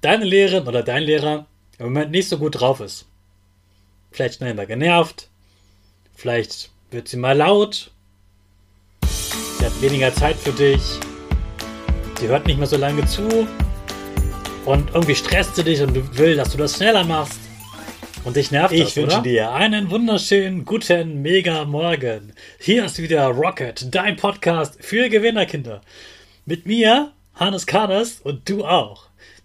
deine Lehrerin oder dein Lehrer im Moment nicht so gut drauf ist. Vielleicht schnell mal genervt, vielleicht wird sie mal laut, sie hat weniger Zeit für dich, sie hört nicht mehr so lange zu und irgendwie stresst sie dich und will, dass du das schneller machst. Und dich nervt ich das, wünsche oder? dir einen wunderschönen, guten, mega Morgen. Hier ist wieder Rocket, dein Podcast für Gewinnerkinder. Mit mir, Hannes Karnes und du auch.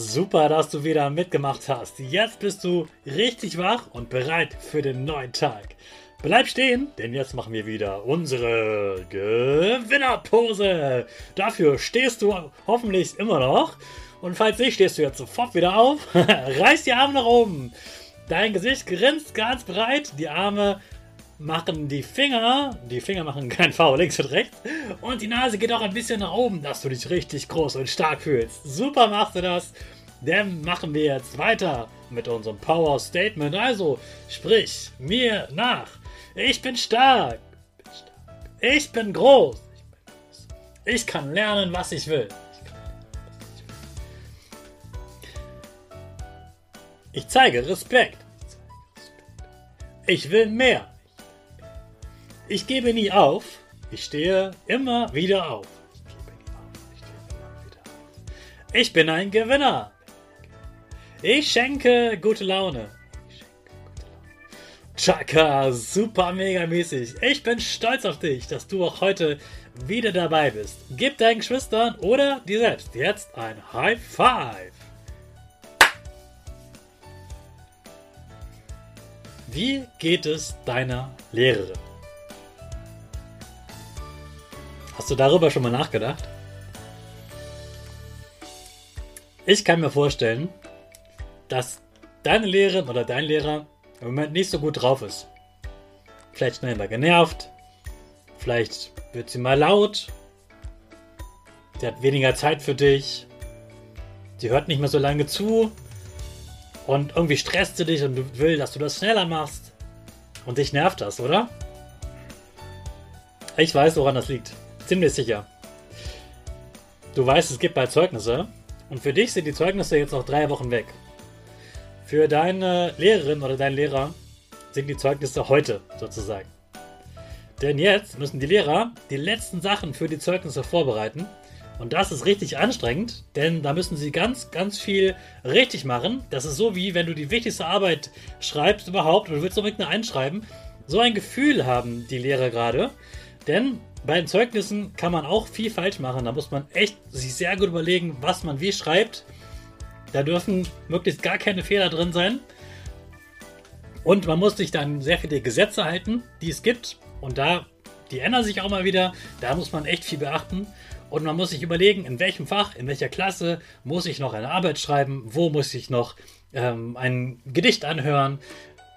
Super, dass du wieder mitgemacht hast. Jetzt bist du richtig wach und bereit für den neuen Tag. Bleib stehen, denn jetzt machen wir wieder unsere Gewinnerpose. Dafür stehst du hoffentlich immer noch. Und falls nicht, stehst du jetzt sofort wieder auf. Reiß die Arme nach oben. Dein Gesicht grinst ganz breit. Die Arme machen die Finger, die Finger machen kein V, links und rechts. Und die Nase geht auch ein bisschen nach oben, dass du dich richtig groß und stark fühlst. Super machst du das. Dann machen wir jetzt weiter mit unserem Power Statement. Also, sprich mir nach. Ich bin stark. Ich bin groß. Ich kann lernen, was ich will. Ich zeige Respekt. Ich will mehr. Ich gebe nie auf. Ich stehe immer wieder auf. Ich bin ein Gewinner. Ich schenke gute Laune. Chaka, super mega mäßig. Ich bin stolz auf dich, dass du auch heute wieder dabei bist. Gib deinen Geschwistern oder dir selbst jetzt ein High Five. Wie geht es deiner Lehrerin? Hast du darüber schon mal nachgedacht? Ich kann mir vorstellen, dass deine Lehrerin oder dein Lehrer im Moment nicht so gut drauf ist. Vielleicht schnell mal genervt, vielleicht wird sie mal laut, sie hat weniger Zeit für dich, sie hört nicht mehr so lange zu und irgendwie stresst sie dich und will, dass du das schneller machst und dich nervt das, oder? Ich weiß, woran das liegt. Ziemlich sicher. Du weißt, es gibt bald Zeugnisse und für dich sind die Zeugnisse jetzt noch drei Wochen weg. Für deine Lehrerin oder deinen Lehrer sind die Zeugnisse heute sozusagen. Denn jetzt müssen die Lehrer die letzten Sachen für die Zeugnisse vorbereiten. Und das ist richtig anstrengend, denn da müssen sie ganz, ganz viel richtig machen. Das ist so wie wenn du die wichtigste Arbeit schreibst überhaupt und du willst unbedingt eine einschreiben. So ein Gefühl haben die Lehrer gerade. Denn bei den Zeugnissen kann man auch viel falsch machen. Da muss man echt sich sehr gut überlegen, was man wie schreibt da dürfen möglichst gar keine Fehler drin sein. Und man muss sich dann sehr viele Gesetze halten, die es gibt. Und da, die ändern sich auch mal wieder. Da muss man echt viel beachten. Und man muss sich überlegen, in welchem Fach, in welcher Klasse muss ich noch eine Arbeit schreiben, wo muss ich noch ähm, ein Gedicht anhören,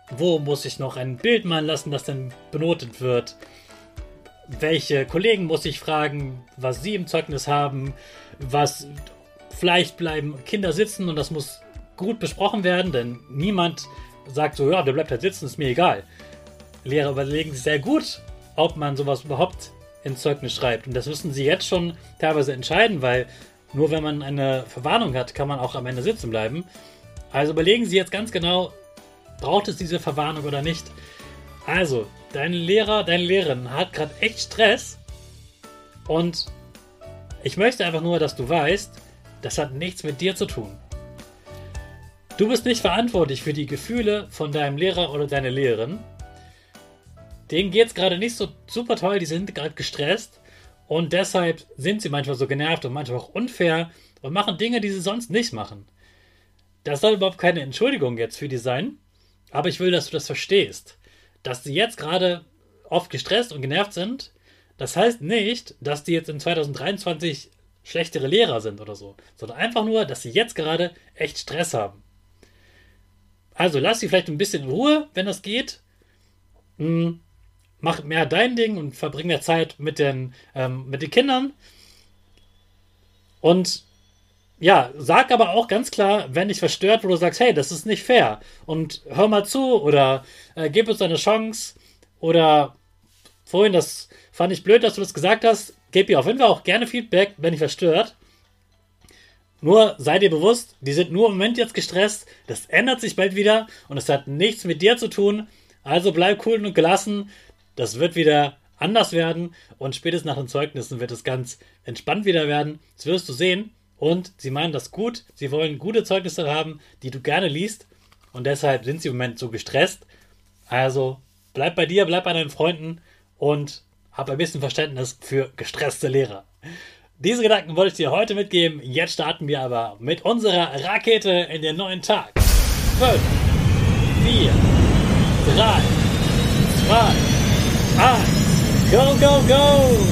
wo muss ich noch ein Bild malen lassen, das dann benotet wird, welche Kollegen muss ich fragen, was sie im Zeugnis haben, was Vielleicht bleiben Kinder sitzen und das muss gut besprochen werden, denn niemand sagt so, ja, der bleibt halt sitzen, ist mir egal. Lehrer überlegen sich sehr gut, ob man sowas überhaupt ins Zeugnis schreibt. Und das müssen sie jetzt schon teilweise entscheiden, weil nur wenn man eine Verwarnung hat, kann man auch am Ende sitzen bleiben. Also überlegen Sie jetzt ganz genau, braucht es diese Verwarnung oder nicht. Also, dein Lehrer, deine Lehrerin hat gerade echt Stress und Ich möchte einfach nur, dass du weißt, das hat nichts mit dir zu tun. Du bist nicht verantwortlich für die Gefühle von deinem Lehrer oder deiner Lehrerin. Denen geht es gerade nicht so super toll, die sind gerade gestresst und deshalb sind sie manchmal so genervt und manchmal auch unfair und machen Dinge, die sie sonst nicht machen. Das soll überhaupt keine Entschuldigung jetzt für die sein, aber ich will, dass du das verstehst. Dass sie jetzt gerade oft gestresst und genervt sind, das heißt nicht, dass die jetzt in 2023 schlechtere Lehrer sind oder so, sondern einfach nur, dass sie jetzt gerade echt Stress haben. Also lass sie vielleicht ein bisschen in Ruhe, wenn das geht. Hm, mach mehr dein Ding und verbring mehr Zeit mit den, ähm, mit den Kindern. Und ja, sag aber auch ganz klar, wenn dich verstört, wo du sagst, hey, das ist nicht fair. Und hör mal zu oder äh, gib uns eine Chance. Oder vorhin, das fand ich blöd, dass du das gesagt hast. Gib ihr auf jeden Fall auch gerne Feedback, wenn dich verstört. Nur sei dir bewusst, die sind nur im Moment jetzt gestresst. Das ändert sich bald wieder und es hat nichts mit dir zu tun. Also bleib cool und gelassen. Das wird wieder anders werden und spätestens nach den Zeugnissen wird es ganz entspannt wieder werden. Das wirst du sehen. Und sie meinen das gut. Sie wollen gute Zeugnisse haben, die du gerne liest. Und deshalb sind sie im Moment so gestresst. Also bleib bei dir, bleib bei deinen Freunden und hab ein bisschen Verständnis für gestresste Lehrer. Diese Gedanken wollte ich dir heute mitgeben. Jetzt starten wir aber mit unserer Rakete in den neuen Tag. 5, 4, 3, 2, 1, go, go, go!